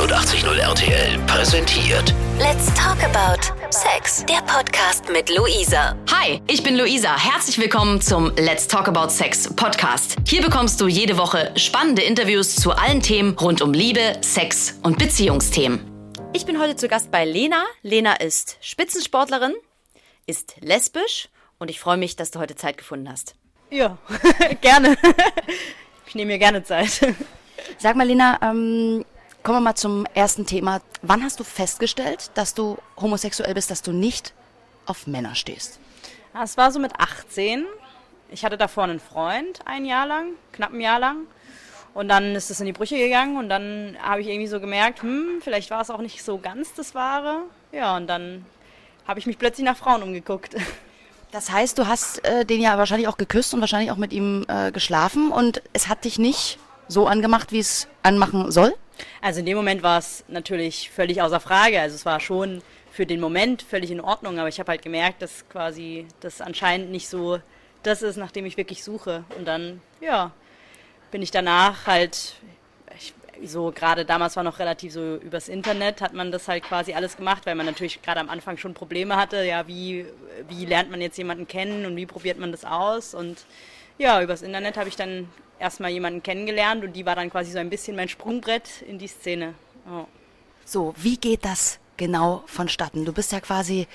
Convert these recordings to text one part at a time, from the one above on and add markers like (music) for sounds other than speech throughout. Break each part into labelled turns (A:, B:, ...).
A: 89.0 RTL präsentiert
B: Let's talk about Sex. Der Podcast mit Luisa.
C: Hi, ich bin Luisa. Herzlich willkommen zum Let's Talk About Sex Podcast. Hier bekommst du jede Woche spannende Interviews zu allen Themen rund um Liebe, Sex und Beziehungsthemen. Ich bin heute zu Gast bei Lena. Lena ist Spitzensportlerin, ist lesbisch und ich freue mich, dass du heute Zeit gefunden hast.
D: Ja, (laughs) gerne. Ich nehme mir gerne Zeit.
C: Sag mal, Lena, ähm, kommen wir mal zum ersten Thema. Wann hast du festgestellt, dass du homosexuell bist, dass du nicht auf Männer stehst?
D: Es war so mit 18. Ich hatte davor einen Freund ein Jahr lang, knapp ein Jahr lang. Und dann ist es in die Brüche gegangen und dann habe ich irgendwie so gemerkt, hm, vielleicht war es auch nicht so ganz das Wahre. Ja, und dann habe ich mich plötzlich nach Frauen umgeguckt. (laughs)
C: Das heißt, du hast äh, den ja wahrscheinlich auch geküsst und wahrscheinlich auch mit ihm äh, geschlafen und es hat dich nicht so angemacht, wie es anmachen soll?
D: Also in dem Moment war es natürlich völlig außer Frage. Also es war schon für den Moment völlig in Ordnung, aber ich habe halt gemerkt, dass quasi das anscheinend nicht so das ist, nach dem ich wirklich suche. Und dann, ja, bin ich danach halt, ich, so gerade damals war noch relativ so übers Internet, hat man das halt quasi alles gemacht, weil man natürlich gerade am Anfang schon Probleme hatte. Ja, wie, wie lernt man jetzt jemanden kennen und wie probiert man das aus? Und ja, übers Internet habe ich dann erstmal jemanden kennengelernt und die war dann quasi so ein bisschen mein Sprungbrett in die Szene. Oh.
C: So, wie geht das genau vonstatten? Du bist ja quasi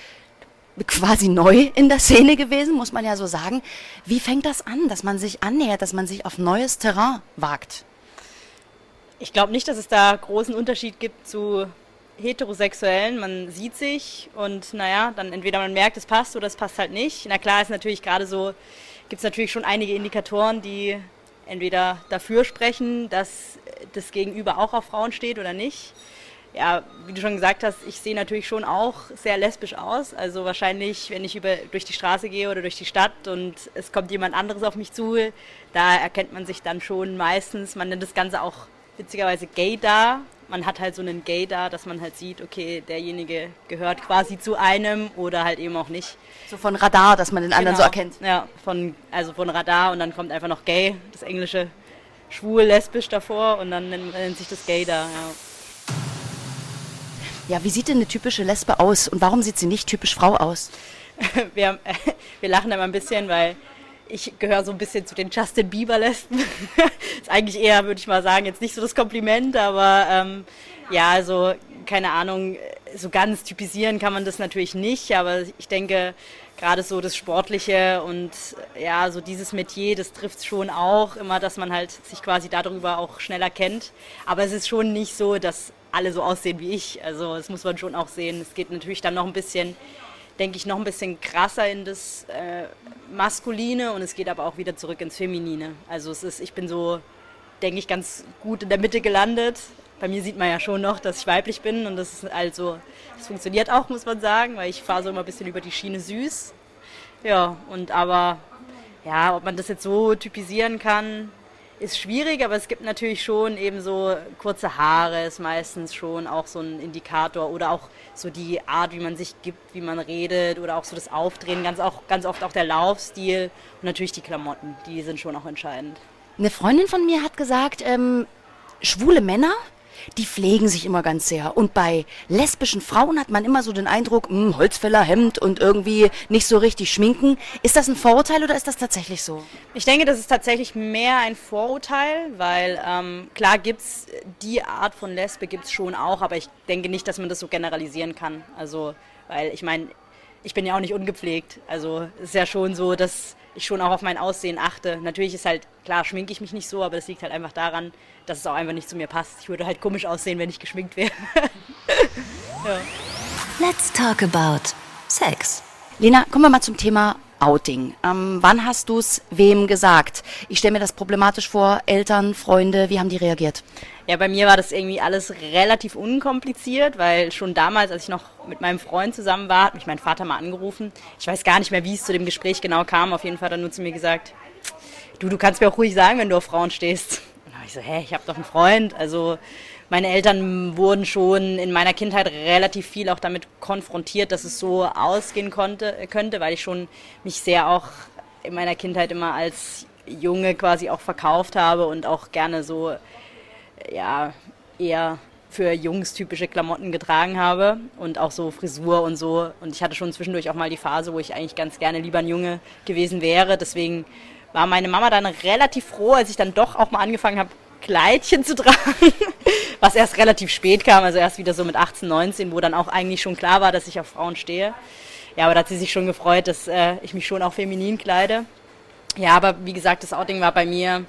C: quasi neu in der Szene gewesen, muss man ja so sagen. Wie fängt das an, dass man sich annähert, dass man sich auf neues Terrain wagt?
D: Ich glaube nicht, dass es da großen Unterschied gibt zu Heterosexuellen. Man sieht sich und naja, dann entweder man merkt, es passt oder es passt halt nicht. Na klar ist natürlich gerade so, gibt es natürlich schon einige Indikatoren, die entweder dafür sprechen, dass das Gegenüber auch auf Frauen steht oder nicht. Ja, wie du schon gesagt hast, ich sehe natürlich schon auch sehr lesbisch aus. Also wahrscheinlich, wenn ich über, durch die Straße gehe oder durch die Stadt und es kommt jemand anderes auf mich zu, da erkennt man sich dann schon meistens, man nennt das Ganze auch witzigerweise gay da, man hat halt so einen Gay da, dass man halt sieht, okay, derjenige gehört quasi zu einem oder halt eben auch nicht.
C: So von Radar, dass man den anderen
D: genau.
C: so erkennt.
D: Ja, von, also von Radar und dann kommt einfach noch Gay, das englische schwul, lesbisch davor und dann nennt, nennt sich das Gay da, ja.
C: Ja, wie sieht denn eine typische Lesbe aus und warum sieht sie nicht typisch Frau aus? (laughs)
D: wir, (laughs) wir lachen mal ein bisschen, weil ich gehöre so ein bisschen zu den Justin Bieber-Lesben. (laughs) ist eigentlich eher, würde ich mal sagen, jetzt nicht so das Kompliment, aber ähm, ja, also keine Ahnung, so ganz typisieren kann man das natürlich nicht, aber ich denke, gerade so das Sportliche und ja, so dieses Metier, das trifft schon auch immer, dass man halt sich quasi darüber auch schneller kennt. Aber es ist schon nicht so, dass alle so aussehen wie ich. Also das muss man schon auch sehen. Es geht natürlich dann noch ein bisschen denke ich, noch ein bisschen krasser in das äh, Maskuline und es geht aber auch wieder zurück ins Feminine. Also es ist, ich bin so, denke ich, ganz gut in der Mitte gelandet. Bei mir sieht man ja schon noch, dass ich weiblich bin und das ist also, das funktioniert auch, muss man sagen, weil ich fahre so immer ein bisschen über die Schiene süß. Ja, und aber, ja, ob man das jetzt so typisieren kann, ist schwierig, aber es gibt natürlich schon eben so kurze Haare, ist meistens schon auch so ein Indikator oder auch so die Art, wie man sich gibt, wie man redet oder auch so das Aufdrehen, ganz, auch, ganz oft auch der Laufstil und natürlich die Klamotten, die sind schon auch entscheidend.
C: Eine Freundin von mir hat gesagt, ähm, schwule Männer die pflegen sich immer ganz sehr. Und bei lesbischen Frauen hat man immer so den Eindruck, mh, hm, Holzfällerhemd und irgendwie nicht so richtig schminken. Ist das ein Vorurteil oder ist das tatsächlich so?
D: Ich denke, das ist tatsächlich mehr ein Vorurteil, weil ähm, klar es die Art von Lesbe gibt es schon auch, aber ich denke nicht, dass man das so generalisieren kann. Also, weil ich meine, ich bin ja auch nicht ungepflegt. Also es ist ja schon so, dass ich schon auch auf mein Aussehen achte. Natürlich ist halt, klar, schminke ich mich nicht so, aber das liegt halt einfach daran, dass es auch einfach nicht zu mir passt. Ich würde halt komisch aussehen, wenn ich geschminkt wäre. (laughs)
B: ja. Let's talk about Sex.
C: Lena, kommen wir mal zum Thema Outing. Ähm, wann hast du es wem gesagt? Ich stelle mir das problematisch vor. Eltern, Freunde, wie haben die reagiert?
D: Ja, bei mir war das irgendwie alles relativ unkompliziert, weil schon damals, als ich noch mit meinem Freund zusammen war, hat mich mein Vater mal angerufen. Ich weiß gar nicht mehr, wie es zu dem Gespräch genau kam. Auf jeden Fall hat er nur zu mir gesagt, du, du kannst mir auch ruhig sagen, wenn du auf Frauen stehst. Und da habe ich so, hä, ich habe doch einen Freund. Also meine Eltern wurden schon in meiner Kindheit relativ viel auch damit konfrontiert, dass es so ausgehen konnte, könnte, weil ich schon mich sehr auch in meiner Kindheit immer als Junge quasi auch verkauft habe und auch gerne so, ja, eher für Jungs typische Klamotten getragen habe und auch so Frisur und so. Und ich hatte schon zwischendurch auch mal die Phase, wo ich eigentlich ganz gerne lieber ein Junge gewesen wäre. Deswegen war meine Mama dann relativ froh, als ich dann doch auch mal angefangen habe, Kleidchen zu (laughs) tragen, was erst relativ spät kam, also erst wieder so mit 18, 19, wo dann auch eigentlich schon klar war, dass ich auf Frauen stehe. Ja, aber da hat sie sich schon gefreut, dass äh, ich mich schon auch feminin kleide. Ja, aber wie gesagt, das Outing war bei mir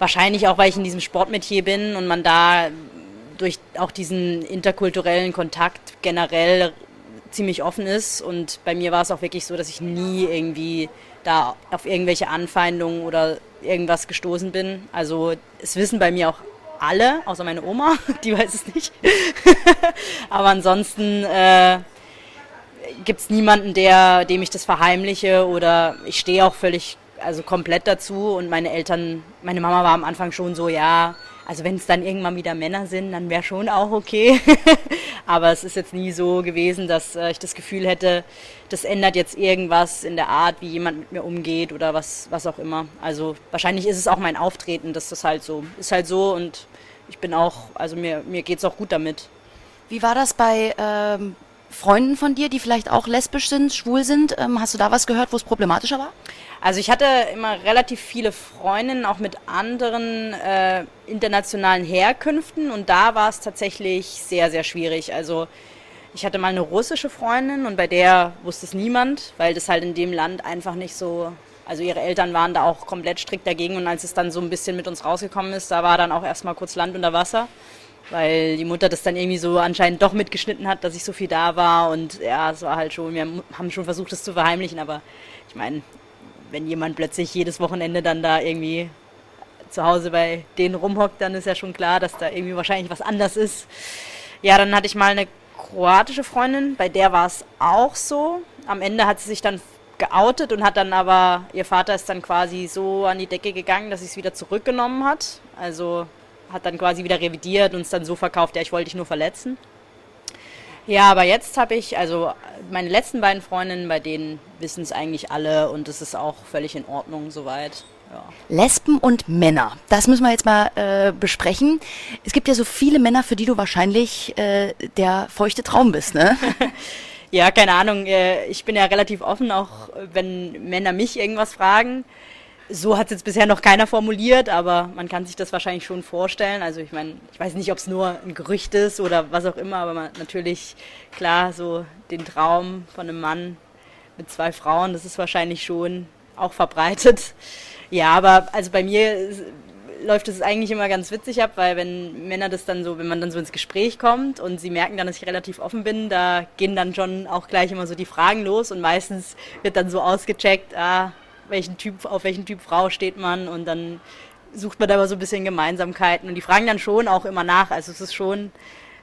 D: wahrscheinlich auch, weil ich in diesem Sportmetier bin und man da durch auch diesen interkulturellen Kontakt generell ziemlich offen ist. Und bei mir war es auch wirklich so, dass ich nie irgendwie da auf irgendwelche Anfeindungen oder irgendwas gestoßen bin. Also es wissen bei mir auch alle, außer meine Oma, (laughs) die weiß es nicht. (laughs) Aber ansonsten äh, gibt es niemanden, der, dem ich das verheimliche oder ich stehe auch völlig, also komplett dazu. Und meine Eltern, meine Mama war am Anfang schon so, ja, also wenn es dann irgendwann wieder Männer sind, dann wäre schon auch okay. (laughs) Aber es ist jetzt nie so gewesen, dass äh, ich das Gefühl hätte, das ändert jetzt irgendwas in der Art, wie jemand mit mir umgeht oder was, was auch immer. Also wahrscheinlich ist es auch mein Auftreten, dass das halt so ist halt so und ich bin auch, also mir, mir geht es auch gut damit.
C: Wie war das bei ähm, Freunden von dir, die vielleicht auch lesbisch sind, schwul sind? Ähm, hast du da was gehört, wo es problematischer war?
D: Also ich hatte immer relativ viele Freundinnen, auch mit anderen äh, internationalen Herkünften und da war es tatsächlich sehr, sehr schwierig. Also ich hatte mal eine russische Freundin und bei der wusste es niemand, weil das halt in dem Land einfach nicht so, also ihre Eltern waren da auch komplett strikt dagegen und als es dann so ein bisschen mit uns rausgekommen ist, da war dann auch erstmal kurz Land unter Wasser, weil die Mutter das dann irgendwie so anscheinend doch mitgeschnitten hat, dass ich so viel da war und ja, es war halt schon, wir haben schon versucht, das zu verheimlichen, aber ich meine, wenn jemand plötzlich jedes Wochenende dann da irgendwie zu Hause bei denen rumhockt, dann ist ja schon klar, dass da irgendwie wahrscheinlich was anders ist. Ja, dann hatte ich mal eine kroatische Freundin, bei der war es auch so. Am Ende hat sie sich dann geoutet und hat dann aber, ihr Vater ist dann quasi so an die Decke gegangen, dass sie es wieder zurückgenommen hat. Also hat dann quasi wieder revidiert und es dann so verkauft, ja, ich wollte dich nur verletzen. Ja, aber jetzt habe ich, also meine letzten beiden Freundinnen, bei denen wissen es eigentlich alle und es ist auch völlig in Ordnung soweit. Ja.
C: Lesben und Männer, das müssen wir jetzt mal äh, besprechen. Es gibt ja so viele Männer, für die du wahrscheinlich äh, der feuchte Traum bist, ne? (laughs)
D: ja, keine Ahnung. Äh, ich bin ja relativ offen, auch wenn Männer mich irgendwas fragen. So hat es jetzt bisher noch keiner formuliert, aber man kann sich das wahrscheinlich schon vorstellen. Also ich meine, ich weiß nicht, ob es nur ein Gerücht ist oder was auch immer, aber man, natürlich, klar, so den Traum von einem Mann mit zwei Frauen, das ist wahrscheinlich schon auch verbreitet. Ja, aber also bei mir läuft es eigentlich immer ganz witzig ab, weil wenn Männer das dann so, wenn man dann so ins Gespräch kommt und sie merken dann, dass ich relativ offen bin, da gehen dann schon auch gleich immer so die Fragen los und meistens wird dann so ausgecheckt, ah, welchen Typ, auf welchen Typ Frau steht man und dann sucht man da immer so ein bisschen Gemeinsamkeiten und die fragen dann schon auch immer nach. Also es ist schon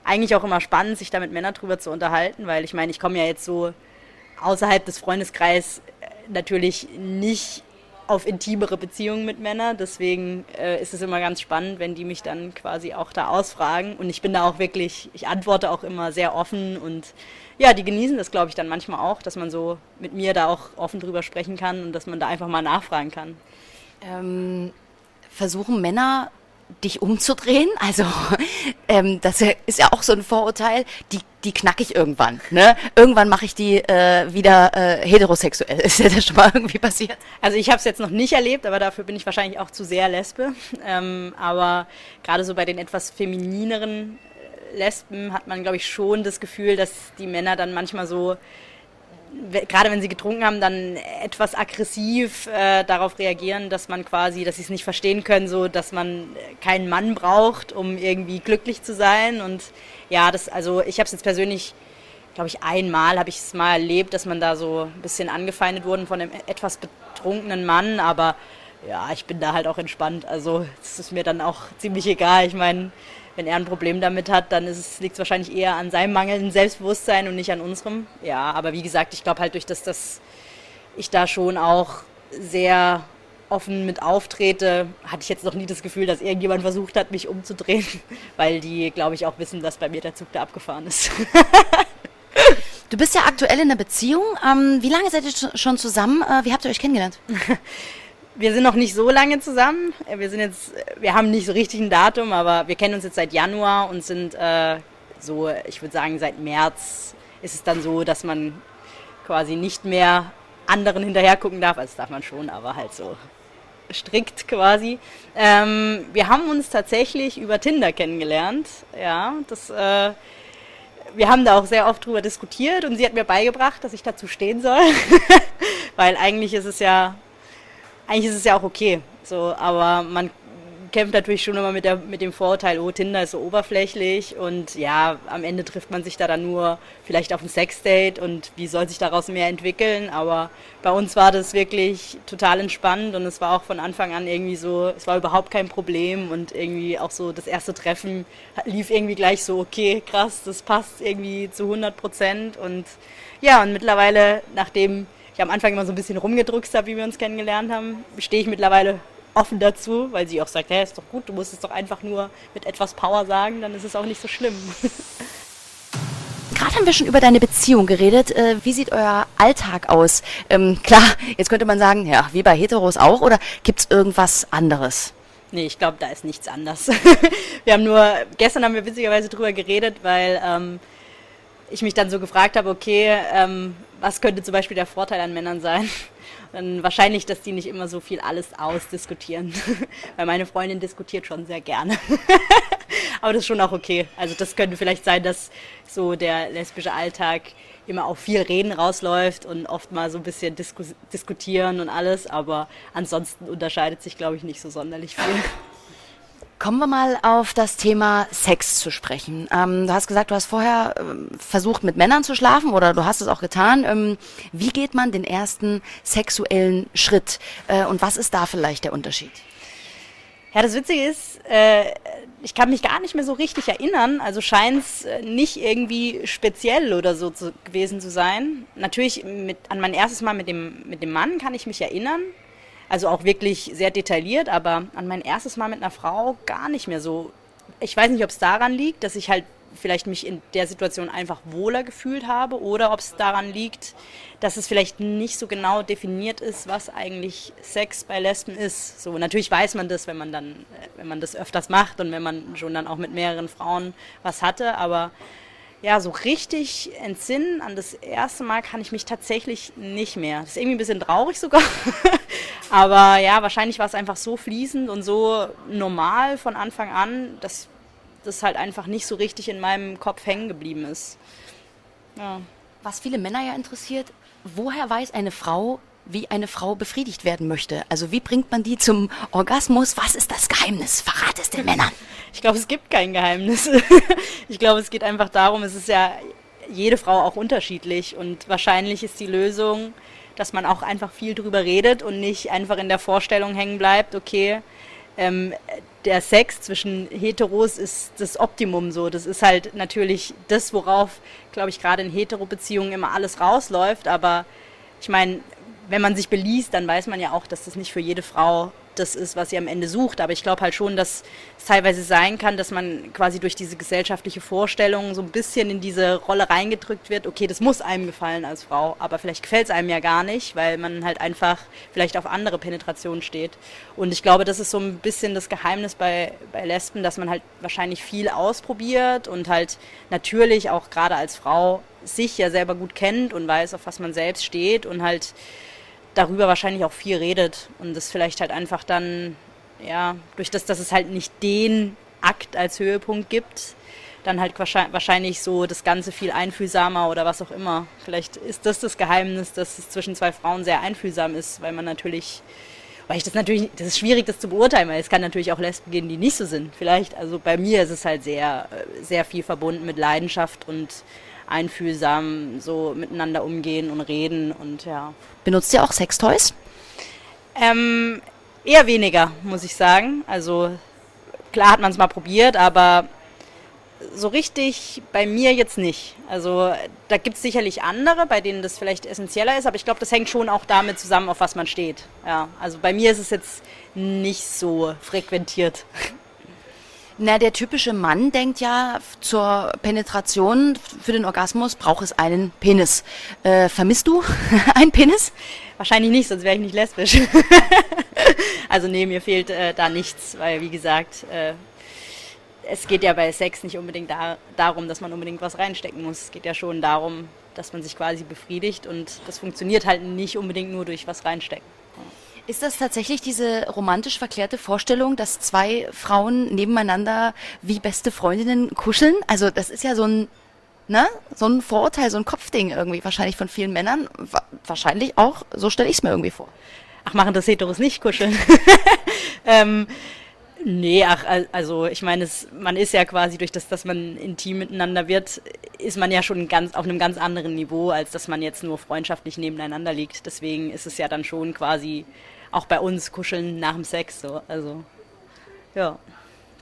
D: eigentlich auch immer spannend, sich da mit Männern drüber zu unterhalten, weil ich meine, ich komme ja jetzt so außerhalb des Freundeskreises natürlich nicht auf intimere Beziehungen mit Männern. Deswegen äh, ist es immer ganz spannend, wenn die mich dann quasi auch da ausfragen. Und ich bin da auch wirklich, ich antworte auch immer sehr offen und ja, die genießen das, glaube ich, dann manchmal auch, dass man so mit mir da auch offen drüber sprechen kann und dass man da einfach mal nachfragen kann.
C: Ähm, versuchen Männer dich umzudrehen. Also (laughs) ähm, das ist ja auch so ein Vorurteil. Die, die knack ich irgendwann. Ne? Irgendwann mache ich die äh, wieder äh, heterosexuell. (laughs) Ist dir das schon mal irgendwie passiert?
D: Also ich habe es jetzt noch nicht erlebt, aber dafür bin ich wahrscheinlich auch zu sehr Lesbe. Ähm, aber gerade so bei den etwas feminineren Lesben hat man, glaube ich, schon das Gefühl, dass die Männer dann manchmal so, gerade wenn sie getrunken haben, dann etwas aggressiv äh, darauf reagieren, dass man quasi, dass sie es nicht verstehen können, so dass man keinen Mann braucht, um irgendwie glücklich zu sein. Und ja, das, also ich habe es jetzt persönlich, glaube ich, einmal habe ich es mal erlebt, dass man da so ein bisschen angefeindet wurde von einem etwas betrunkenen Mann, aber ja, ich bin da halt auch entspannt. Also es ist mir dann auch ziemlich egal. Ich meine, wenn er ein Problem damit hat, dann liegt es wahrscheinlich eher an seinem mangelnden Selbstbewusstsein und nicht an unserem. Ja, aber wie gesagt, ich glaube halt durch das, dass ich da schon auch sehr offen mit auftrete, hatte ich jetzt noch nie das Gefühl, dass irgendjemand versucht hat, mich umzudrehen, (laughs) weil die, glaube ich, auch wissen, dass bei mir der Zug da abgefahren ist.
C: du bist ja aktuell in einer Beziehung. Ähm, wie lange seid ihr schon zusammen? Äh, wie habt ihr euch kennengelernt? (laughs)
D: wir sind noch nicht so lange zusammen. Wir sind jetzt, wir haben nicht so richtig ein Datum, aber wir kennen uns jetzt seit Januar und sind äh, so, ich würde sagen, seit März ist es dann so, dass man quasi nicht mehr anderen hinterher gucken darf. Also das darf man schon, aber halt so strikt quasi. Ähm, wir haben uns tatsächlich über Tinder kennengelernt. Ja, das, äh, wir haben da auch sehr oft drüber diskutiert und sie hat mir beigebracht, dass ich dazu stehen soll. (laughs) Weil eigentlich ist es ja, eigentlich ist es ja auch okay. So, aber man kämpft natürlich schon immer mit, der, mit dem Vorurteil, oh, Tinder ist so oberflächlich und ja, am Ende trifft man sich da dann nur vielleicht auf ein Sexdate und wie soll sich daraus mehr entwickeln, aber bei uns war das wirklich total entspannt und es war auch von Anfang an irgendwie so, es war überhaupt kein Problem und irgendwie auch so das erste Treffen lief irgendwie gleich so, okay, krass, das passt irgendwie zu 100 Prozent und ja, und mittlerweile, nachdem ich am Anfang immer so ein bisschen rumgedrückt habe, wie wir uns kennengelernt haben, stehe ich mittlerweile offen dazu, weil sie auch sagt, hey, ist doch gut, du musst es doch einfach nur mit etwas Power sagen, dann ist es auch nicht so schlimm. (laughs)
C: Gerade haben wir schon über deine Beziehung geredet. Äh, wie sieht euer Alltag aus? Ähm, klar, jetzt könnte man sagen, ja, wie bei Heteros auch, oder gibt es irgendwas anderes?
D: Nee, ich glaube, da ist nichts anders. (laughs) wir haben nur, gestern haben wir witzigerweise drüber geredet, weil ähm, ich mich dann so gefragt habe, okay, ähm, was könnte zum Beispiel der Vorteil an Männern sein? (laughs) Dann wahrscheinlich, dass die nicht immer so viel alles ausdiskutieren. (laughs) Weil meine Freundin diskutiert schon sehr gerne. (laughs) Aber das ist schon auch okay. Also das könnte vielleicht sein, dass so der lesbische Alltag immer auf viel Reden rausläuft und oft mal so ein bisschen disku diskutieren und alles. Aber ansonsten unterscheidet sich, glaube ich, nicht so sonderlich viel.
C: Kommen wir mal auf das Thema Sex zu sprechen. Ähm, du hast gesagt, du hast vorher ähm, versucht, mit Männern zu schlafen oder du hast es auch getan. Ähm, wie geht man den ersten sexuellen Schritt äh, und was ist da vielleicht der Unterschied?
D: Ja, das Witzige ist, äh, ich kann mich gar nicht mehr so richtig erinnern. Also scheint es äh, nicht irgendwie speziell oder so zu, gewesen zu sein. Natürlich mit, an mein erstes Mal mit dem, mit dem Mann kann ich mich erinnern. Also auch wirklich sehr detailliert, aber an mein erstes Mal mit einer Frau gar nicht mehr so. Ich weiß nicht, ob es daran liegt, dass ich halt vielleicht mich in der Situation einfach wohler gefühlt habe oder ob es daran liegt, dass es vielleicht nicht so genau definiert ist, was eigentlich Sex bei Lesben ist. So natürlich weiß man das, wenn man dann, äh, wenn man das öfters macht und wenn man schon dann auch mit mehreren Frauen was hatte, aber ja, so richtig entsinnen an das erste Mal kann ich mich tatsächlich nicht mehr. Das ist irgendwie ein bisschen traurig sogar. (laughs) Aber ja, wahrscheinlich war es einfach so fließend und so normal von Anfang an, dass das halt einfach nicht so richtig in meinem Kopf hängen geblieben ist.
C: Ja. Was viele Männer ja interessiert, woher weiß eine Frau, wie eine Frau befriedigt werden möchte? Also wie bringt man die zum Orgasmus? Was ist das Geheimnis? Verrat es den Männern. (laughs)
D: Ich glaube, es gibt kein Geheimnis. (laughs) ich glaube, es geht einfach darum, es ist ja jede Frau auch unterschiedlich und wahrscheinlich ist die Lösung, dass man auch einfach viel drüber redet und nicht einfach in der Vorstellung hängen bleibt, okay, ähm, der Sex zwischen Heteros ist das Optimum so. Das ist halt natürlich das, worauf, glaube ich, gerade in Hetero-Beziehungen immer alles rausläuft. Aber ich meine, wenn man sich beliest, dann weiß man ja auch, dass das nicht für jede Frau das ist, was sie am Ende sucht. Aber ich glaube halt schon, dass es teilweise sein kann, dass man quasi durch diese gesellschaftliche Vorstellung so ein bisschen in diese Rolle reingedrückt wird, okay, das muss einem gefallen als Frau, aber vielleicht gefällt es einem ja gar nicht, weil man halt einfach vielleicht auf andere Penetration steht. Und ich glaube, das ist so ein bisschen das Geheimnis bei, bei Lesben, dass man halt wahrscheinlich viel ausprobiert und halt natürlich auch gerade als Frau sich ja selber gut kennt und weiß, auf was man selbst steht und halt darüber wahrscheinlich auch viel redet und das vielleicht halt einfach dann, ja, durch das, dass es halt nicht den Akt als Höhepunkt gibt, dann halt wahrscheinlich so das Ganze viel einfühlsamer oder was auch immer. Vielleicht ist das das Geheimnis, dass es zwischen zwei Frauen sehr einfühlsam ist, weil man natürlich, weil ich das natürlich, das ist schwierig, das zu beurteilen, weil es kann natürlich auch Lesben geben, die nicht so sind. Vielleicht, also bei mir ist es halt sehr, sehr viel verbunden mit Leidenschaft und einfühlsam so miteinander umgehen und reden und ja.
C: Benutzt ihr auch Sextoys?
D: Ähm, eher weniger, muss ich sagen. Also klar hat man es mal probiert, aber so richtig bei mir jetzt nicht. Also da gibt es sicherlich andere, bei denen das vielleicht essentieller ist, aber ich glaube, das hängt schon auch damit zusammen, auf was man steht. Ja, also bei mir ist es jetzt nicht so frequentiert.
C: Na, der typische Mann denkt ja, zur Penetration für den Orgasmus braucht es einen Penis. Äh, vermisst du (laughs) einen Penis?
D: Wahrscheinlich nicht, sonst wäre ich nicht lesbisch. (laughs) Also nee, mir fehlt äh, da nichts, weil wie gesagt, äh, es geht ja bei Sex nicht unbedingt da, darum, dass man unbedingt was reinstecken muss. Es geht ja schon darum, dass man sich quasi befriedigt und das funktioniert halt nicht unbedingt nur durch was reinstecken.
C: Ist das tatsächlich diese romantisch verklärte Vorstellung, dass zwei Frauen nebeneinander wie beste Freundinnen kuscheln? Also das ist ja so ein, ne, so ein Vorurteil, so ein Kopfding irgendwie wahrscheinlich von vielen Männern. Wahrscheinlich auch, so stelle ich es mir irgendwie vor.
D: Ach, machen das Heteros nicht kuscheln? (laughs) ähm, Nee, ach, also ich meine, man ist ja quasi durch das, dass man intim miteinander wird, ist man ja schon ganz auf einem ganz anderen Niveau, als dass man jetzt nur freundschaftlich nebeneinander liegt. Deswegen ist es ja dann schon quasi auch bei uns kuscheln nach dem Sex so. Also ja.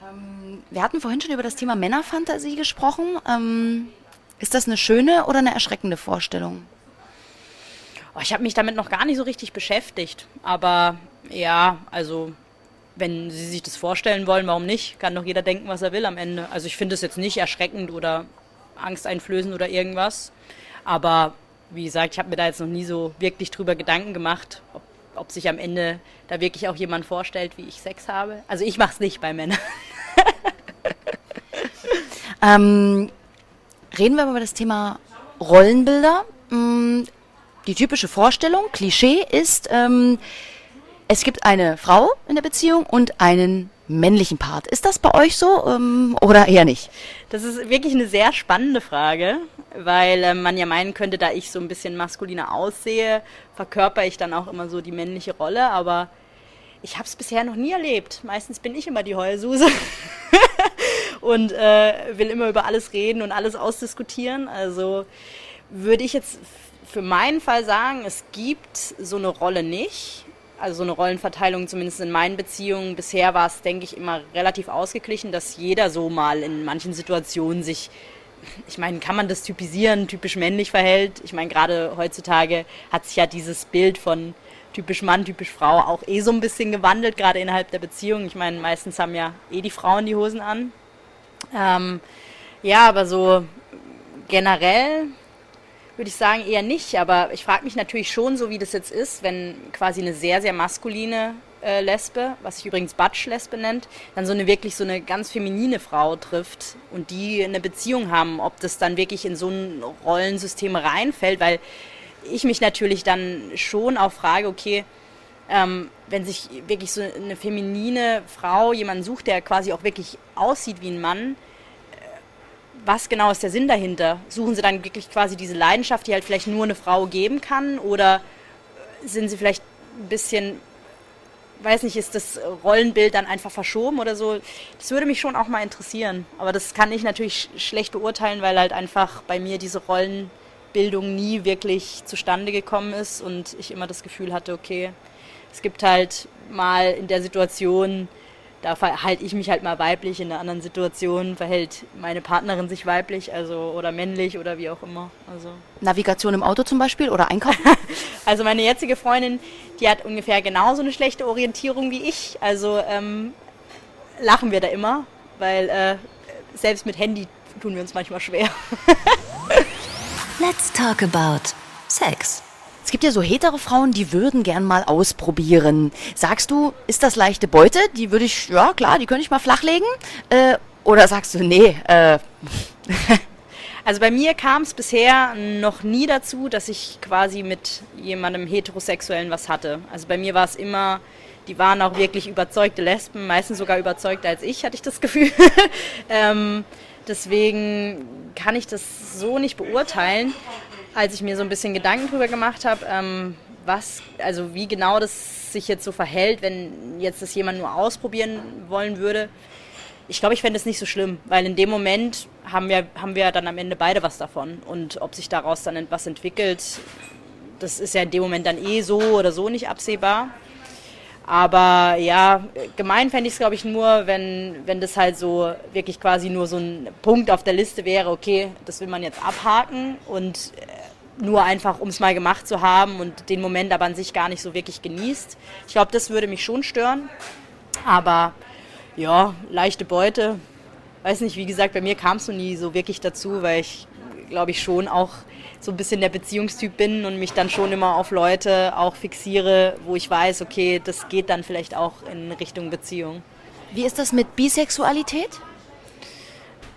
C: Ähm, wir hatten vorhin schon über das Thema Männerfantasie gesprochen. Ähm, ist das eine schöne oder eine erschreckende Vorstellung?
D: Oh, ich habe mich damit noch gar nicht so richtig beschäftigt, aber ja, also wenn Sie sich das vorstellen wollen, warum nicht? Kann doch jeder denken, was er will am Ende. Also ich finde es jetzt nicht erschreckend oder angsteinflößend oder irgendwas. Aber wie gesagt, ich habe mir da jetzt noch nie so wirklich drüber Gedanken gemacht, ob, ob sich am Ende da wirklich auch jemand vorstellt, wie ich Sex habe. Also ich mache es nicht bei Männern. (laughs)
C: ähm, reden wir über das Thema Rollenbilder. Mm, die typische Vorstellung, Klischee ist, ähm, es gibt eine Frau in der Beziehung und einen männlichen Part. Ist das bei euch so ähm, oder eher nicht?
D: Das ist wirklich eine sehr spannende Frage, weil äh, man ja meinen könnte, da ich so ein bisschen maskuliner aussehe, verkörper ich dann auch immer so die männliche Rolle, aber ich habe es bisher noch nie erlebt. Meistens bin ich immer die Heulsuse (laughs) und äh, will immer über alles reden und alles ausdiskutieren. Also würde ich jetzt für meinen Fall sagen, es gibt so eine Rolle nicht also so eine Rollenverteilung, zumindest in meinen Beziehungen. Bisher war es, denke ich, immer relativ ausgeglichen, dass jeder so mal in manchen Situationen sich, ich meine, kann man das typisieren, typisch männlich verhält. Ich meine, gerade heutzutage hat sich ja dieses Bild von typisch Mann, typisch Frau auch eh so ein bisschen gewandelt, gerade innerhalb der Beziehung. Ich meine, meistens haben ja eh die Frauen die Hosen an. Ähm, ja, aber so generell würde ich sagen, eher nicht. Aber ich frage mich natürlich schon, so wie das jetzt ist, wenn quasi eine sehr, sehr maskuline äh, Lesbe, was sich übrigens Batsch-Lesbe nennt, dann so eine wirklich so eine ganz feminine Frau trifft und die eine Beziehung haben, ob das dann wirklich in so ein Rollensystem reinfällt, weil ich mich natürlich dann schon auch frage, okay, ähm, wenn sich wirklich so eine feminine Frau jemanden sucht, der quasi auch wirklich aussieht wie ein Mann, was genau ist der Sinn dahinter? Suchen Sie dann wirklich quasi diese Leidenschaft, die halt vielleicht nur eine Frau geben kann? Oder sind Sie vielleicht ein bisschen, weiß nicht, ist das Rollenbild dann einfach verschoben oder so? Das würde mich schon auch mal interessieren. Aber das kann ich natürlich schlecht beurteilen, weil halt einfach bei mir diese Rollenbildung nie wirklich zustande gekommen ist und ich immer das Gefühl hatte, okay, es gibt halt mal in der Situation da verhalte ich mich halt mal weiblich, in einer anderen Situation verhält meine Partnerin sich weiblich, also oder männlich oder wie auch immer. Also.
C: Navigation im Auto zum Beispiel oder Einkaufen? (laughs)
D: also meine jetzige Freundin, die hat ungefähr genauso eine schlechte Orientierung wie ich. Also ähm, lachen wir da immer, weil äh, selbst mit Handy tun wir uns manchmal schwer. (laughs)
B: Let's talk about Sex.
C: Es gibt ja so hetero Frauen, die würden gern mal ausprobieren. Sagst du, ist das leichte Beute? Die würde ich, ja klar, die könnte ich mal flachlegen. Äh, oder sagst du, nee, äh. (laughs)
D: Also bei mir kam es bisher noch nie dazu, dass ich quasi mit jemandem heterosexuellen was hatte. Also bei mir war es immer, die waren auch wirklich überzeugte Lesben, meistens sogar überzeugter als ich, hatte ich das Gefühl. (laughs) ähm, deswegen kann ich das so nicht beurteilen als ich mir so ein bisschen Gedanken drüber gemacht habe, ähm, was, also wie genau das sich jetzt so verhält, wenn jetzt das jemand nur ausprobieren wollen würde. Ich glaube, ich fände es nicht so schlimm, weil in dem Moment haben wir, haben wir dann am Ende beide was davon. Und ob sich daraus dann etwas entwickelt, das ist ja in dem Moment dann eh so oder so nicht absehbar. Aber ja, gemein fände ich es, glaube ich, nur, wenn, wenn das halt so wirklich quasi nur so ein Punkt auf der Liste wäre, okay, das will man jetzt abhaken und nur einfach, um es mal gemacht zu haben und den Moment aber an sich gar nicht so wirklich genießt. Ich glaube, das würde mich schon stören. Aber ja, leichte Beute. Weiß nicht, wie gesagt, bei mir kam es noch nie so wirklich dazu, weil ich, glaube ich, schon auch so ein bisschen der Beziehungstyp bin und mich dann schon immer auf Leute auch fixiere, wo ich weiß, okay, das geht dann vielleicht auch in Richtung Beziehung.
C: Wie ist das mit Bisexualität?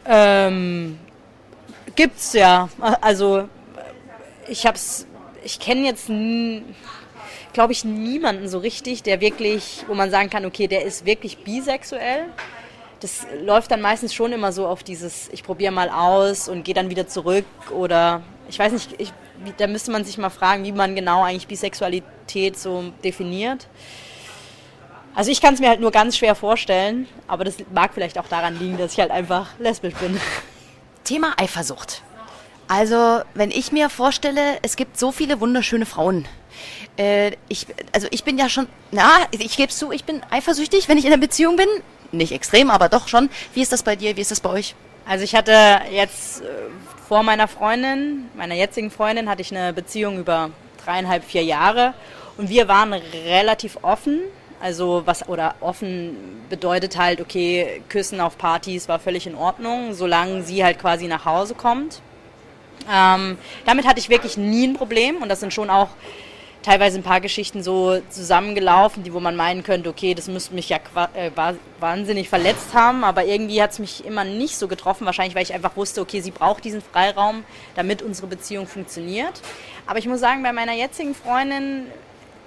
D: Ähm, gibt's ja. Also ich hab's, ich kenne jetzt, glaube ich, niemanden so richtig, der wirklich, wo man sagen kann, okay, der ist wirklich bisexuell. Das läuft dann meistens schon immer so auf dieses, ich probiere mal aus und gehe dann wieder zurück oder ich weiß nicht, ich, da müsste man sich mal fragen, wie man genau eigentlich Bisexualität so definiert. Also ich kann es mir halt nur ganz schwer vorstellen, aber das mag vielleicht auch daran liegen, dass ich halt einfach lesbisch bin.
C: Thema Eifersucht. Also, wenn ich mir vorstelle, es gibt so viele wunderschöne Frauen. Äh, ich, also ich bin ja schon, na, ich gebe zu, ich bin eifersüchtig, wenn ich in einer Beziehung bin. Nicht extrem, aber doch schon. Wie ist das bei dir? Wie ist das bei euch?
D: Also ich hatte jetzt äh, vor meiner Freundin, meiner jetzigen Freundin, hatte ich eine Beziehung über dreieinhalb, vier Jahre und wir waren relativ offen. Also was oder offen bedeutet halt, okay, Küssen auf Partys war völlig in Ordnung, solange sie halt quasi nach Hause kommt. Ähm, damit hatte ich wirklich nie ein Problem und das sind schon auch teilweise ein paar Geschichten so zusammengelaufen, die wo man meinen könnte, okay, das müsste mich ja äh, wahnsinnig verletzt haben, aber irgendwie hat es mich immer nicht so getroffen, wahrscheinlich weil ich einfach wusste, okay, sie braucht diesen Freiraum, damit unsere Beziehung funktioniert. Aber ich muss sagen, bei meiner jetzigen Freundin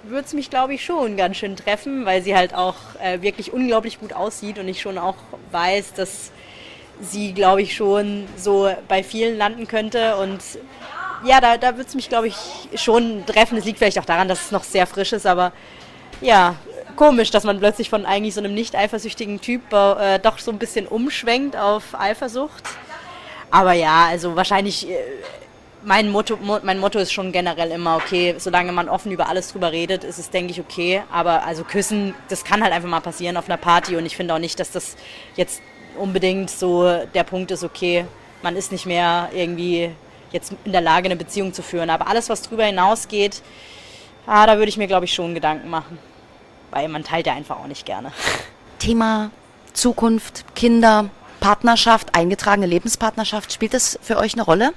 D: würde es mich, glaube ich, schon ganz schön treffen, weil sie halt auch äh, wirklich unglaublich gut aussieht und ich schon auch weiß, dass sie, glaube ich, schon so bei vielen landen könnte. Und ja, da, da würde es mich, glaube ich, schon treffen. Es liegt vielleicht auch daran, dass es noch sehr frisch ist, aber ja, komisch, dass man plötzlich von eigentlich so einem nicht eifersüchtigen Typ äh, doch so ein bisschen umschwenkt auf Eifersucht. Aber ja, also wahrscheinlich, äh, mein, Motto, mein Motto ist schon generell immer, okay, solange man offen über alles drüber redet, ist es, denke ich, okay. Aber also küssen, das kann halt einfach mal passieren auf einer Party und ich finde auch nicht, dass das jetzt unbedingt so der Punkt ist, okay, man ist nicht mehr irgendwie jetzt in der Lage, eine Beziehung zu führen. Aber alles, was darüber hinausgeht, ah, da würde ich mir, glaube ich, schon Gedanken machen. Weil man teilt ja einfach auch nicht gerne. (laughs)
C: Thema Zukunft, Kinder, Partnerschaft, eingetragene Lebenspartnerschaft, spielt das für euch eine Rolle?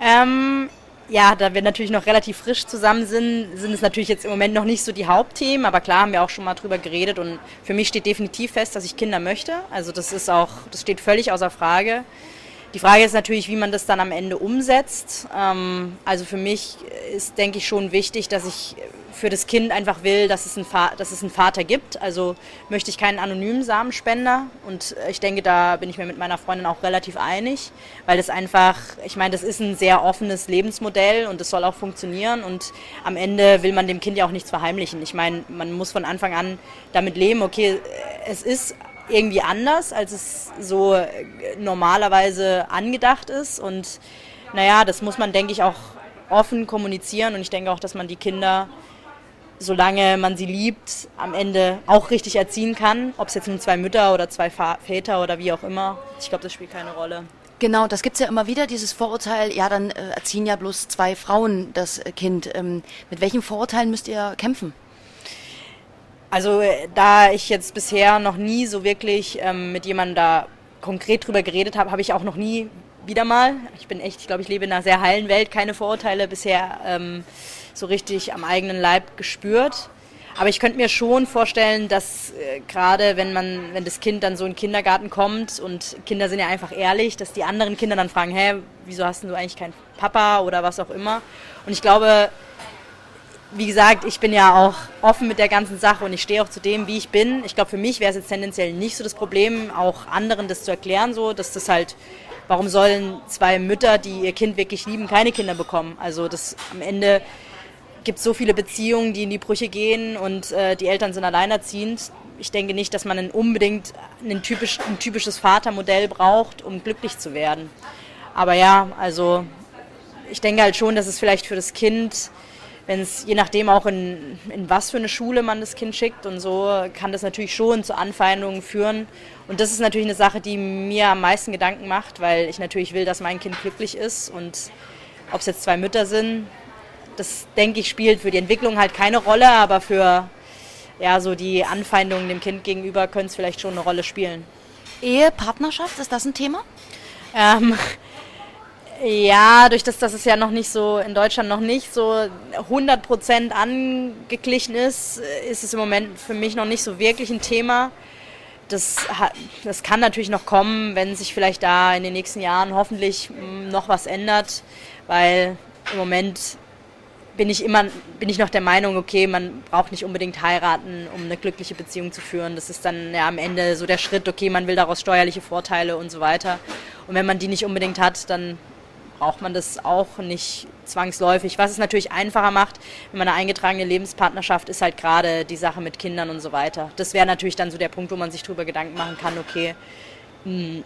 D: Ähm, ja, da wir natürlich noch relativ frisch zusammen sind, sind es natürlich jetzt im Moment noch nicht so die Hauptthemen, aber klar haben wir auch schon mal drüber geredet und für mich steht definitiv fest, dass ich Kinder möchte. Also das ist auch, das steht völlig außer Frage. Die Frage ist natürlich, wie man das dann am Ende umsetzt. Ähm, also für mich ist, denke ich, schon wichtig, dass ich für das Kind einfach will, dass es, einen dass es einen Vater gibt. Also möchte ich keinen anonymen Samenspender. Und ich denke, da bin ich mir mit meiner Freundin auch relativ einig, weil das einfach, ich meine, das ist ein sehr offenes Lebensmodell und das soll auch funktionieren. Und am Ende will man dem Kind ja auch nichts verheimlichen. Ich meine, man muss von Anfang an damit leben, okay, es ist irgendwie anders, als es so normalerweise angedacht ist. Und naja, das muss man, denke ich, auch offen kommunizieren. Und ich denke auch, dass man die Kinder, solange man sie liebt, am Ende auch richtig erziehen kann. Ob es jetzt nun zwei Mütter oder zwei Väter oder wie auch immer. Ich glaube, das spielt keine Rolle.
C: Genau, das gibt es ja immer wieder, dieses Vorurteil, ja, dann äh, erziehen ja bloß zwei Frauen das Kind. Ähm, mit welchen Vorurteilen müsst ihr kämpfen?
D: Also äh, da ich jetzt bisher noch nie so wirklich ähm, mit jemandem da konkret drüber geredet habe, habe ich auch noch nie wieder mal, ich bin echt, ich glaube, ich lebe in einer sehr heilen Welt, keine Vorurteile bisher ähm, so richtig am eigenen Leib gespürt. Aber ich könnte mir schon vorstellen, dass äh, gerade wenn man, wenn das Kind dann so in den Kindergarten kommt und Kinder sind ja einfach ehrlich, dass die anderen Kinder dann fragen, hä, wieso hast du eigentlich keinen Papa oder was auch immer. Und ich glaube, wie gesagt, ich bin ja auch offen mit der ganzen Sache und ich stehe auch zu dem, wie ich bin. Ich glaube, für mich wäre es jetzt tendenziell nicht so das Problem, auch anderen das zu erklären, so, dass das halt, warum sollen zwei Mütter, die ihr Kind wirklich lieben, keine Kinder bekommen? Also das am Ende gibt es so viele Beziehungen, die in die Brüche gehen und äh, die Eltern sind alleinerziehend. Ich denke nicht, dass man unbedingt ein, typisch, ein typisches Vatermodell braucht, um glücklich zu werden. Aber ja, also ich denke halt schon, dass es vielleicht für das Kind wenn es je nachdem auch in, in was für eine Schule man das Kind schickt und so, kann das natürlich schon zu Anfeindungen führen. Und das ist natürlich eine Sache, die mir am meisten Gedanken macht, weil ich natürlich will, dass mein Kind glücklich ist. Und ob es jetzt zwei Mütter sind, das denke ich spielt für die Entwicklung halt keine Rolle, aber für ja, so die Anfeindungen dem Kind gegenüber können es vielleicht schon eine Rolle spielen.
C: Ehe, Partnerschaft, ist das ein Thema?
D: Ähm, Ja, durch das, dass es ja noch nicht so in Deutschland noch nicht so 100% angeglichen ist, ist es im Moment für mich noch nicht so wirklich ein Thema. Das, das kann natürlich noch kommen, wenn sich vielleicht da in den nächsten Jahren hoffentlich hm, noch was ändert, weil im Moment bin ich immer bin ich noch der Meinung, okay, man braucht nicht unbedingt heiraten, um eine glückliche Beziehung zu führen. Das ist dann ja am Ende so der Schritt, okay, man will daraus steuerliche Vorteile und so weiter. Und wenn man die nicht unbedingt hat, dann braucht man das auch nicht zwangsläufig. Was es natürlich einfacher macht, wenn man eine eingetragene Lebenspartnerschaft ist, halt gerade die Sache mit Kindern und so weiter. Das wäre natürlich dann so der Punkt, wo man sich darüber Gedanken machen kann, okay, hm,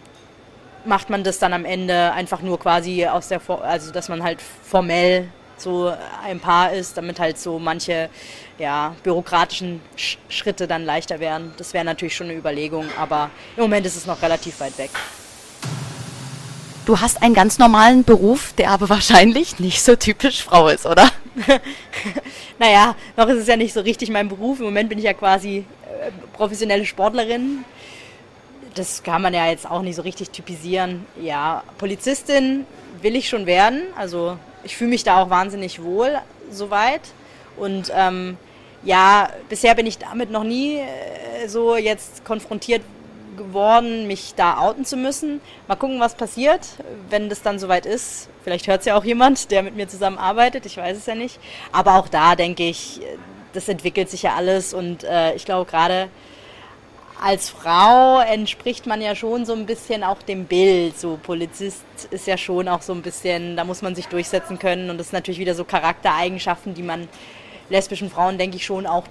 D: macht man das dann am Ende einfach nur quasi aus der, also dass man halt formell so ein Paar ist, damit halt so manche ja, bürokratischen Schritte dann leichter werden. Das wäre natürlich schon eine Überlegung, aber im Moment ist es noch relativ weit weg.
C: Du hast einen ganz normalen Beruf, der aber wahrscheinlich nicht so typisch Frau ist, oder? (laughs)
D: naja, noch ist es ja nicht so richtig mein Beruf. Im Moment bin ich ja quasi äh, professionelle Sportlerin. Das kann man ja jetzt auch nicht so richtig typisieren. Ja, Polizistin will ich schon werden. Also ich fühle mich da auch wahnsinnig wohl soweit. Und ähm, ja, bisher bin ich damit noch nie äh, so jetzt konfrontiert geworden, mich da outen zu müssen. Mal gucken, was passiert, wenn das dann soweit ist. Vielleicht hört es ja auch jemand, der mit mir zusammenarbeitet, ich weiß es ja nicht. Aber auch da denke ich, das entwickelt sich ja alles und äh, ich glaube gerade als Frau entspricht man ja schon so ein bisschen auch dem Bild. So Polizist ist ja schon auch so ein bisschen, da muss man sich durchsetzen können und das sind natürlich wieder so Charaktereigenschaften, die man lesbischen Frauen, denke ich, schon auch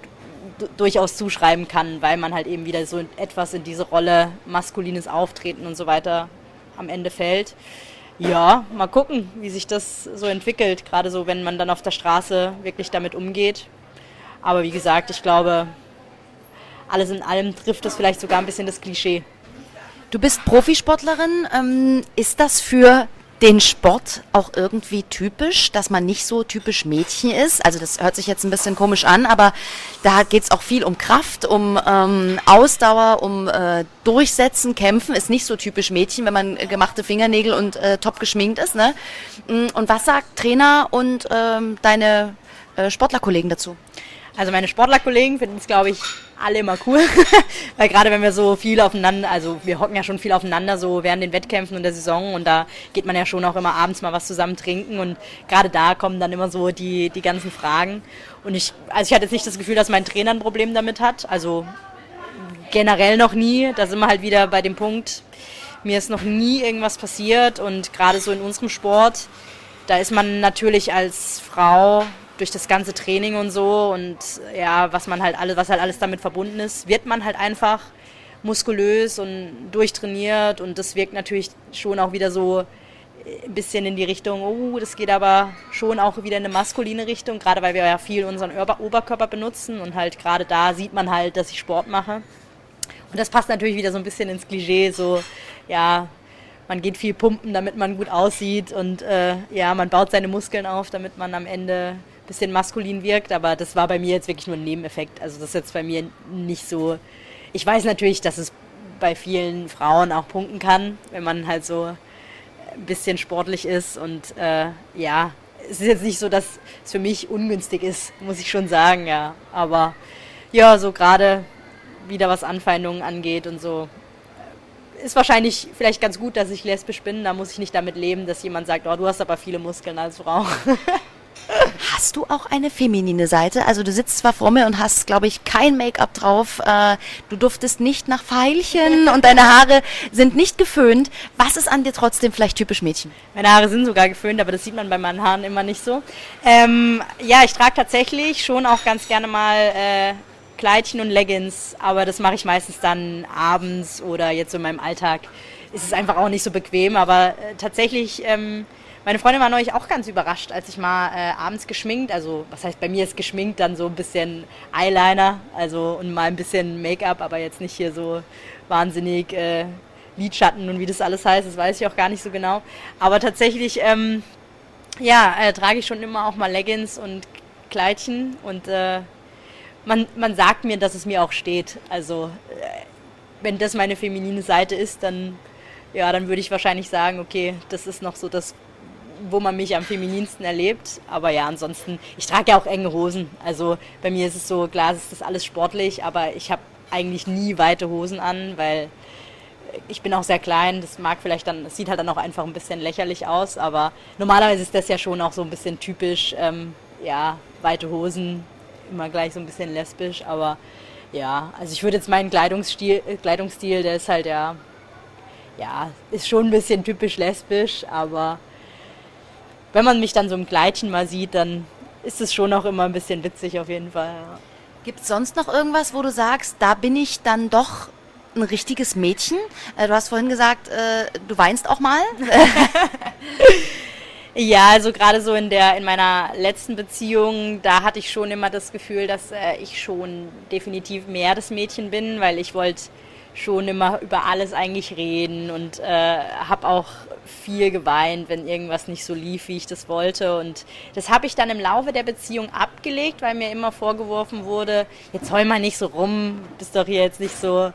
D: durchaus zuschreiben kann, weil man halt eben wieder so etwas in diese Rolle maskulines Auftreten und so weiter am Ende fällt. Ja, mal gucken, wie sich das so entwickelt, gerade so, wenn man dann auf der Straße wirklich damit umgeht. Aber wie gesagt, ich glaube, alles in allem trifft es vielleicht sogar ein bisschen das Klischee.
C: Du bist Profisportlerin. Ähm, ist das für den Sport auch irgendwie typisch, dass man nicht so typisch Mädchen ist. Also das hört sich jetzt ein bisschen komisch an, aber da geht es auch viel um Kraft, um ähm, Ausdauer, um äh, Durchsetzen, Kämpfen. Ist nicht so typisch Mädchen, wenn man gemachte Fingernägel und äh, top geschminkt ist. Ne? Mm, und was sagt Trainer und ähm, deine äh, Sportlerkollegen dazu?
D: Also meine Sportlerkollegen finden es, glaube ich, alle immer cool. (laughs) Weil gerade wenn wir so viel aufeinander, also wir hocken ja schon viel aufeinander so während den Wettkämpfen und der Saison und da geht man ja schon auch immer abends mal was zusammen trinken und gerade da kommen dann immer so die, die ganzen Fragen. Und ich, also ich hatte jetzt nicht das Gefühl, dass mein Trainer ein Problem damit hat. Also generell noch nie. Da sind wir halt wieder bei dem Punkt, mir ist noch nie irgendwas passiert und gerade so in unserem Sport, da ist man natürlich als Frau durch das ganze Training und so und ja, was man halt alles, was halt alles damit verbunden ist, wird man halt einfach muskulös und durchtrainiert und das wirkt natürlich schon auch wieder so ein bisschen in die Richtung, oh, das geht aber schon auch wieder in eine maskuline Richtung, gerade weil wir ja viel unseren Oberkörper benutzen und halt gerade da sieht man halt, dass ich Sport mache. Und das passt natürlich wieder so ein bisschen ins Klischee, so, ja, man geht viel pumpen, damit man gut aussieht und äh, ja, man baut seine Muskeln auf, damit man am Ende bisschen maskulin wirkt, aber das war bei mir jetzt wirklich nur ein Nebeneffekt. Also das ist jetzt bei mir nicht so. Ich weiß natürlich, dass es bei vielen Frauen auch punkten kann, wenn man halt so ein bisschen sportlich ist und äh, ja, es ist jetzt nicht so, dass es für mich ungünstig ist, muss ich schon sagen, ja. Aber ja, so gerade wieder was Anfeindungen angeht und so, ist wahrscheinlich vielleicht ganz gut, dass ich lesbisch bin. Da muss ich nicht damit leben, dass jemand sagt, oh, du hast aber viele Muskeln als Frau. (laughs)
C: Hast du auch eine feminine Seite? Also du sitzt zwar vor mir und hast, glaube ich, kein Make-up drauf. Äh, du duftest nicht nach Veilchen (laughs) und deine Haare sind nicht geföhnt. Was ist an dir trotzdem vielleicht typisch Mädchen?
D: Meine Haare sind sogar geföhnt, aber das sieht man bei meinen Haaren immer nicht so. Ähm, ja, ich trage tatsächlich schon auch ganz gerne mal äh, Kleidchen und Leggings, aber das mache ich meistens dann abends oder jetzt so in meinem Alltag. Ist es einfach auch nicht so bequem, aber äh, tatsächlich... Ähm, meine Freundin war neulich auch ganz überrascht, als ich mal äh, abends geschminkt, also was heißt bei mir ist geschminkt, dann so ein bisschen Eyeliner, also und mal ein bisschen Make-up, aber jetzt nicht hier so wahnsinnig äh, Lidschatten und wie das alles heißt, das weiß ich auch gar nicht so genau. Aber tatsächlich, ähm, ja, äh, trage ich schon immer auch mal Leggings und Kleidchen und äh, man, man sagt mir, dass es mir auch steht. Also äh, wenn das meine feminine Seite ist, dann ja, dann würde ich wahrscheinlich sagen, okay, das ist noch so das wo man mich am femininsten erlebt. Aber ja, ansonsten, ich trage ja auch enge Hosen. Also bei mir ist es so, klar, ist das alles sportlich, aber ich habe eigentlich nie weite Hosen an, weil ich bin auch sehr klein. Das mag vielleicht dann, es sieht halt dann auch einfach ein bisschen lächerlich aus, aber normalerweise ist das ja schon auch so ein bisschen typisch, ähm, ja, weite Hosen, immer gleich so ein bisschen lesbisch, aber ja, also ich würde jetzt meinen Kleidungsstil, äh, Kleidungsstil, der ist halt ja, ja, ist schon ein bisschen typisch lesbisch, aber wenn man mich dann so im Kleidchen mal sieht, dann ist es schon auch immer ein bisschen witzig auf jeden Fall. Ja.
C: Gibt es sonst noch irgendwas, wo du sagst, da bin ich dann doch ein richtiges Mädchen? Äh, du hast vorhin gesagt, äh, du weinst auch mal. (laughs)
D: ja, also gerade so in der in meiner letzten Beziehung, da hatte ich schon immer das Gefühl, dass äh, ich schon definitiv mehr das Mädchen bin, weil ich wollte schon immer über alles eigentlich reden und äh, habe auch viel geweint, wenn irgendwas nicht so lief, wie ich das wollte. Und das habe ich dann im Laufe der Beziehung abgelegt, weil mir immer vorgeworfen wurde, jetzt heul mal nicht so rum, bist doch hier jetzt nicht so,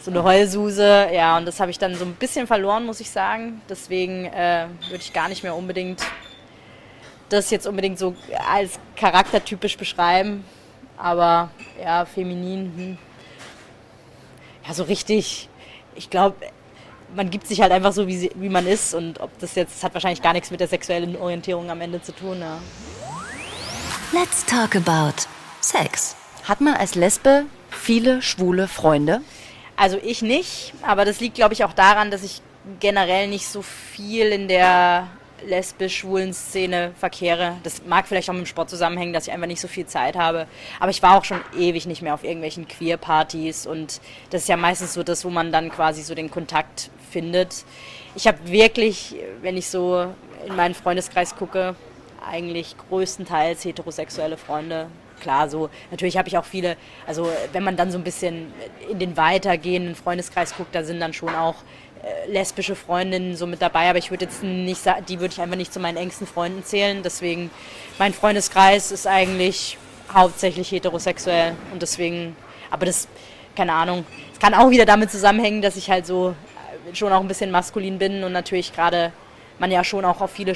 D: so eine Heulsuse. Ja, und das habe ich dann so ein bisschen verloren, muss ich sagen. Deswegen äh, würde ich gar nicht mehr unbedingt das jetzt unbedingt so als charaktertypisch beschreiben. Aber ja, feminin, hm ja, so richtig, ich glaube, man gibt sich halt einfach so, wie, sie, wie man ist. Und ob das jetzt, das hat wahrscheinlich gar nichts mit der sexuellen Orientierung am Ende zu tun. Ja.
B: Let's talk about Sex.
C: Hat man als Lesbe viele schwule Freunde?
D: Also ich nicht, aber das liegt, glaube ich, auch daran, dass ich generell nicht so viel in der lesbisch-schwulen Szene verkehre. Das mag vielleicht auch mit dem Sport zusammenhängen, dass ich einfach nicht so viel Zeit habe. Aber ich war auch schon ewig nicht mehr auf irgendwelchen Queer-Partys und das ist ja meistens so das, wo man dann quasi so den Kontakt findet. Ich habe wirklich, wenn ich so in meinen Freundeskreis gucke, eigentlich größtenteils heterosexuelle Freunde. Klar, so natürlich habe ich auch viele, also wenn man dann so ein bisschen in den weitergehenden Freundeskreis guckt, da sind dann schon auch lesbische Freundinnen so mit dabei, aber ich würde jetzt nicht sagen, die würde ich einfach nicht zu meinen engsten Freunden zählen. Deswegen, mein Freundeskreis ist eigentlich hauptsächlich heterosexuell und deswegen, aber das, keine Ahnung, es kann auch wieder damit zusammenhängen, dass ich halt so äh, schon auch ein bisschen maskulin bin und natürlich gerade man ja schon auch auf viele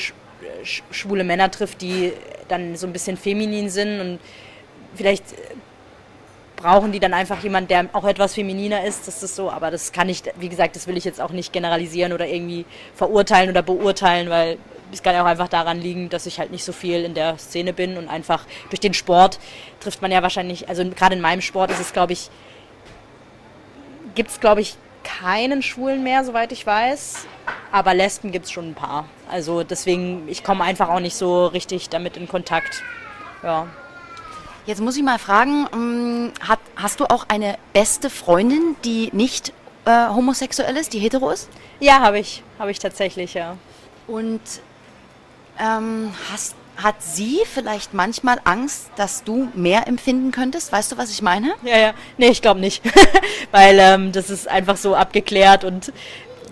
D: schwule Männer trifft, die dann so ein bisschen feminin sind und vielleicht brauchen die dann einfach jemanden, der auch etwas femininer ist. Das ist so, aber das kann ich, wie gesagt, das will ich jetzt auch nicht generalisieren oder irgendwie verurteilen oder beurteilen, weil es kann ja auch einfach daran liegen, dass ich halt nicht so viel in der Szene bin und einfach durch den Sport trifft man ja wahrscheinlich, also gerade in meinem Sport ist es, glaube ich, gibt es, glaube ich, keinen Schwulen mehr, soweit ich weiß. Aber Lesben gibt es schon ein paar. Also deswegen, ich komme einfach auch nicht so richtig damit in Kontakt. Ja.
C: Jetzt muss ich mal fragen, ähm, hat, hast du auch eine beste Freundin, die nicht äh, homosexuell ist, die hetero ist?
D: Ja, habe ich. Habe ich tatsächlich, ja.
C: Und ähm, hast, hat sie vielleicht manchmal Angst, dass du mehr empfinden könntest? Weißt du, was ich meine?
D: Ja, ja. Nee, ich glaube nicht. (laughs) Weil ähm, das ist einfach so abgeklärt und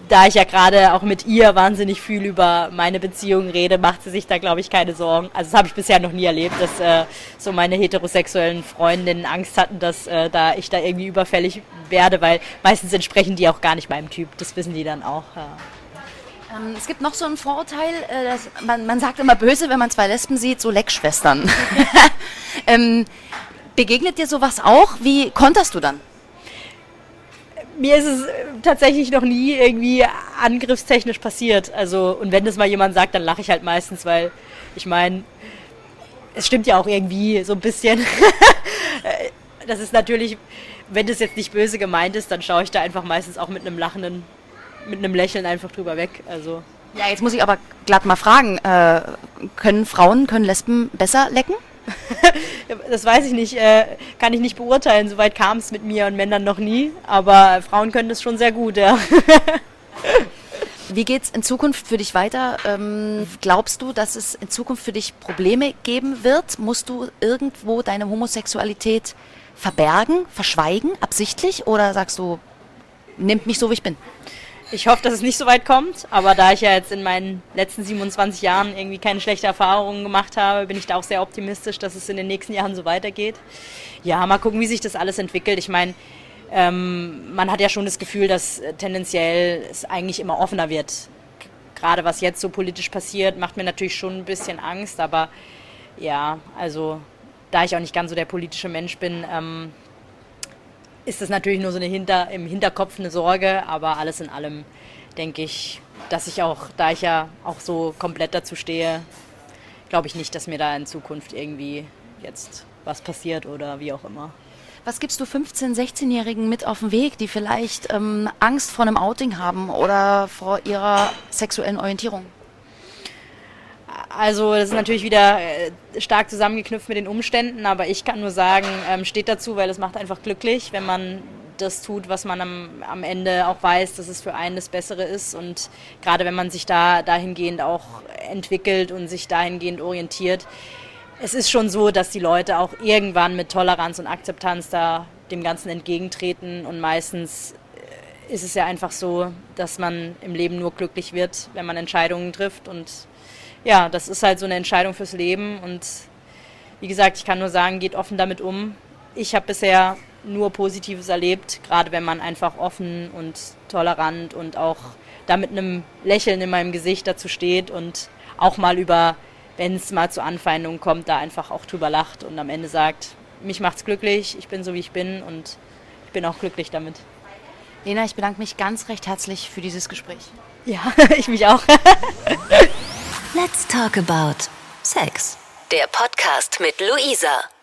D: da ich ja gerade auch mit ihr wahnsinnig viel über meine Beziehung rede, macht sie sich da, glaube ich, keine Sorgen. Also das habe ich bisher noch nie erlebt, dass äh, so meine heterosexuellen Freundinnen Angst hatten, dass äh, da ich da irgendwie überfällig werde, weil meistens entsprechen die auch gar nicht meinem Typ. Das wissen die dann auch. Ja.
C: Ähm, es gibt noch so ein Vorurteil, äh, dass man, man sagt immer böse, wenn man zwei Lesben sieht, so Leckschwestern. (laughs) ähm, begegnet dir sowas auch? Wie konterst du dann?
D: Mir ist es tatsächlich noch nie irgendwie angriffstechnisch passiert. Also, und wenn das mal jemand sagt, dann lache ich halt meistens, weil ich meine, es stimmt ja auch irgendwie so ein bisschen. (laughs) das ist natürlich, wenn das jetzt nicht böse gemeint ist, dann schaue ich da einfach meistens auch mit einem lachenden, mit einem Lächeln einfach drüber weg. Also.
C: Ja, jetzt muss ich aber glatt mal fragen, äh, können Frauen, können Lesben besser lecken? (laughs)
D: das weiß ich nicht, äh, kann ich nicht beurteilen. Soweit kam es mit mir und Männern noch nie. Aber Frauen können das schon sehr gut, ja. (laughs)
C: Wie es in Zukunft für dich weiter? Ähm, glaubst du, dass es in Zukunft für dich Probleme geben wird? Musst du irgendwo deine Homosexualität verbergen, verschweigen, absichtlich? Oder sagst du, nimmt mich so, wie ich bin?
D: Ich hoffe, dass es nicht so weit kommt, aber da ich ja jetzt in meinen letzten 27 Jahren irgendwie keine schlechte Erfahrungen gemacht habe, bin ich da auch sehr optimistisch, dass es in den nächsten Jahren so weitergeht. Ja, mal gucken, wie sich das alles entwickelt. Ich meine, ähm, man hat ja schon das Gefühl, dass tendenziell es eigentlich immer offener wird. gerade was jetzt so politisch passiert, macht mir natürlich schon ein bisschen Angst, aber ja, also da ich auch nicht ganz so der politische Mensch bin, ähm, ist das natürlich nur so eine Hinter, im Hinterkopf eine Sorge, aber alles in allem denke ich, dass ich auch, da ich ja auch so komplett dazu stehe, glaube ich nicht, dass mir da in Zukunft irgendwie jetzt was passiert oder wie auch immer.
C: Was gibst du 15-, 16-Jährigen mit auf den Weg, die vielleicht ähm, Angst vor einem Outing haben oder vor ihrer sexuellen Orientierung?
D: Also das ist natürlich wieder äh, stark zusammengeknüpft mit den Umständen, aber ich kann nur sagen, ähm, steht dazu, weil es macht einfach glücklich, wenn man das tut, was man am, am Ende auch weiß, dass es für einen das Bessere ist. Und gerade wenn man sich da dahingehend auch entwickelt und sich dahingehend orientiert, es ist schon so, dass die Leute auch irgendwann mit Toleranz und Akzeptanz da dem Ganzen entgegentreten. Und meistens äh, ist es ja einfach so, dass man im Leben nur glücklich wird, wenn man Entscheidungen trifft. Und ja, das ist halt so eine Entscheidung fürs Leben. Und wie gesagt, ich kann nur sagen, geht offen damit um. Ich habe bisher nur Positives erlebt, gerade wenn man einfach offen und tolerant und auch da mit einem Lächeln in meinem Gesicht dazu steht und auch mal über, wenn es mal zu Anfeindungen kommt, da einfach auch drüber lacht und am Ende sagt, mich macht's glücklich, ich bin so wie ich bin und ich bin auch glücklich damit.
C: Lena, ich bedanke mich ganz recht herzlich für dieses Gespräch.
D: Ja, (laughs) ich mich auch. (laughs)
B: Let's talk about Sex. Der Podcast mit Luisa.